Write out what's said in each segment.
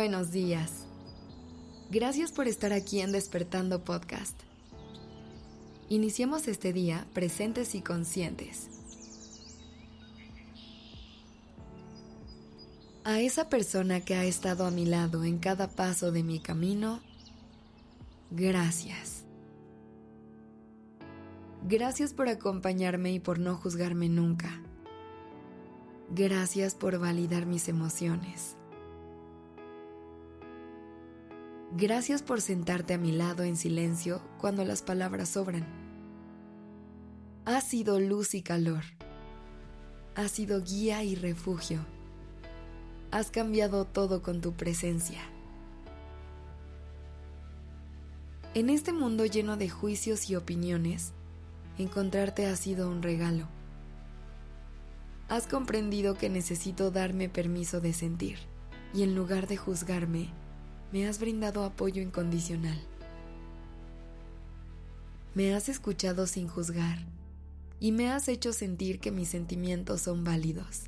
Buenos días. Gracias por estar aquí en Despertando Podcast. Iniciemos este día presentes y conscientes. A esa persona que ha estado a mi lado en cada paso de mi camino, gracias. Gracias por acompañarme y por no juzgarme nunca. Gracias por validar mis emociones. Gracias por sentarte a mi lado en silencio cuando las palabras sobran. Has sido luz y calor. Has sido guía y refugio. Has cambiado todo con tu presencia. En este mundo lleno de juicios y opiniones, encontrarte ha sido un regalo. Has comprendido que necesito darme permiso de sentir y en lugar de juzgarme, me has brindado apoyo incondicional. Me has escuchado sin juzgar y me has hecho sentir que mis sentimientos son válidos.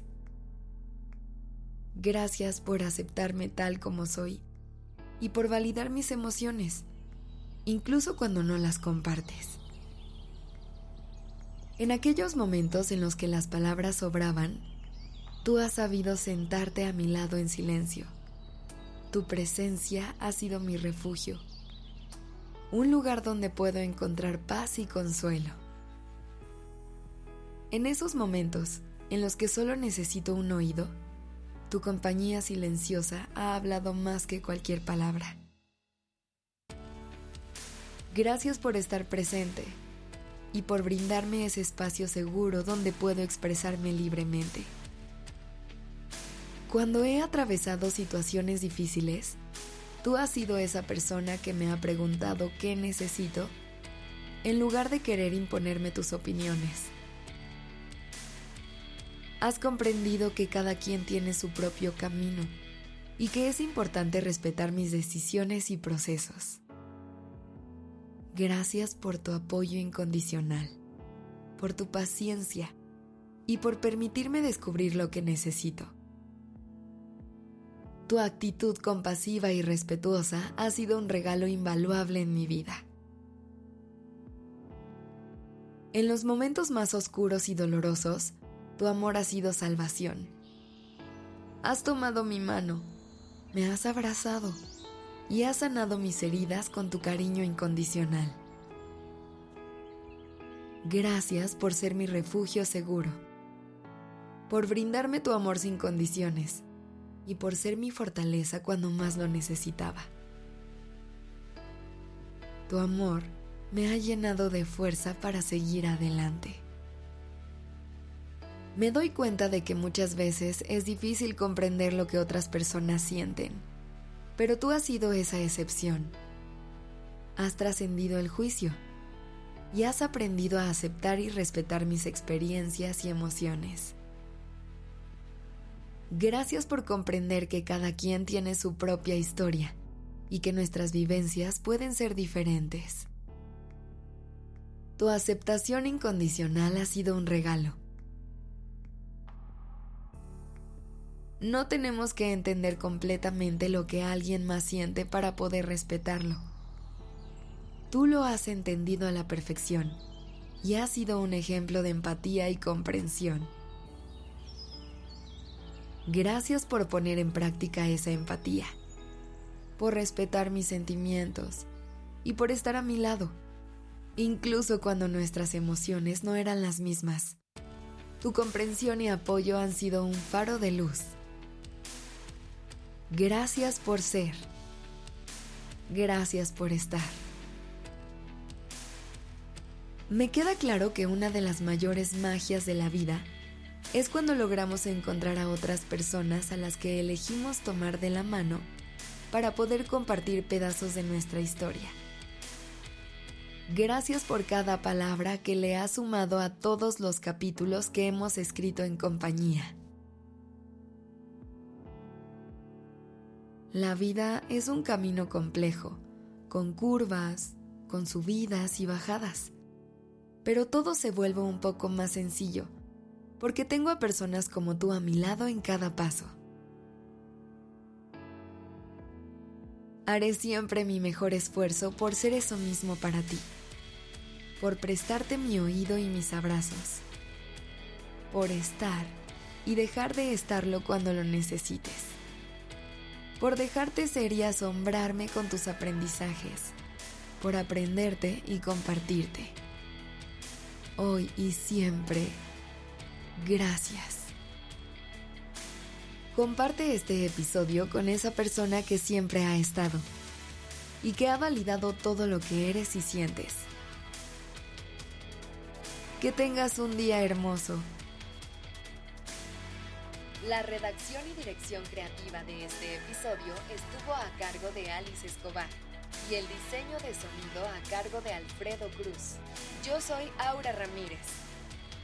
Gracias por aceptarme tal como soy y por validar mis emociones, incluso cuando no las compartes. En aquellos momentos en los que las palabras sobraban, tú has sabido sentarte a mi lado en silencio tu presencia ha sido mi refugio, un lugar donde puedo encontrar paz y consuelo. En esos momentos en los que solo necesito un oído, tu compañía silenciosa ha hablado más que cualquier palabra. Gracias por estar presente y por brindarme ese espacio seguro donde puedo expresarme libremente. Cuando he atravesado situaciones difíciles, tú has sido esa persona que me ha preguntado qué necesito en lugar de querer imponerme tus opiniones. Has comprendido que cada quien tiene su propio camino y que es importante respetar mis decisiones y procesos. Gracias por tu apoyo incondicional, por tu paciencia y por permitirme descubrir lo que necesito. Tu actitud compasiva y respetuosa ha sido un regalo invaluable en mi vida. En los momentos más oscuros y dolorosos, tu amor ha sido salvación. Has tomado mi mano, me has abrazado y has sanado mis heridas con tu cariño incondicional. Gracias por ser mi refugio seguro, por brindarme tu amor sin condiciones y por ser mi fortaleza cuando más lo necesitaba. Tu amor me ha llenado de fuerza para seguir adelante. Me doy cuenta de que muchas veces es difícil comprender lo que otras personas sienten, pero tú has sido esa excepción. Has trascendido el juicio y has aprendido a aceptar y respetar mis experiencias y emociones. Gracias por comprender que cada quien tiene su propia historia y que nuestras vivencias pueden ser diferentes. Tu aceptación incondicional ha sido un regalo. No tenemos que entender completamente lo que alguien más siente para poder respetarlo. Tú lo has entendido a la perfección y has sido un ejemplo de empatía y comprensión. Gracias por poner en práctica esa empatía, por respetar mis sentimientos y por estar a mi lado, incluso cuando nuestras emociones no eran las mismas. Tu comprensión y apoyo han sido un faro de luz. Gracias por ser. Gracias por estar. Me queda claro que una de las mayores magias de la vida es cuando logramos encontrar a otras personas a las que elegimos tomar de la mano para poder compartir pedazos de nuestra historia. Gracias por cada palabra que le ha sumado a todos los capítulos que hemos escrito en compañía. La vida es un camino complejo, con curvas, con subidas y bajadas, pero todo se vuelve un poco más sencillo porque tengo a personas como tú a mi lado en cada paso. Haré siempre mi mejor esfuerzo por ser eso mismo para ti, por prestarte mi oído y mis abrazos, por estar y dejar de estarlo cuando lo necesites, por dejarte ser y asombrarme con tus aprendizajes, por aprenderte y compartirte. Hoy y siempre, gracias. Comparte este episodio con esa persona que siempre ha estado y que ha validado todo lo que eres y sientes. Que tengas un día hermoso. La redacción y dirección creativa de este episodio estuvo a cargo de Alice Escobar y el diseño de sonido a cargo de Alfredo Cruz. Yo soy Aura Ramírez.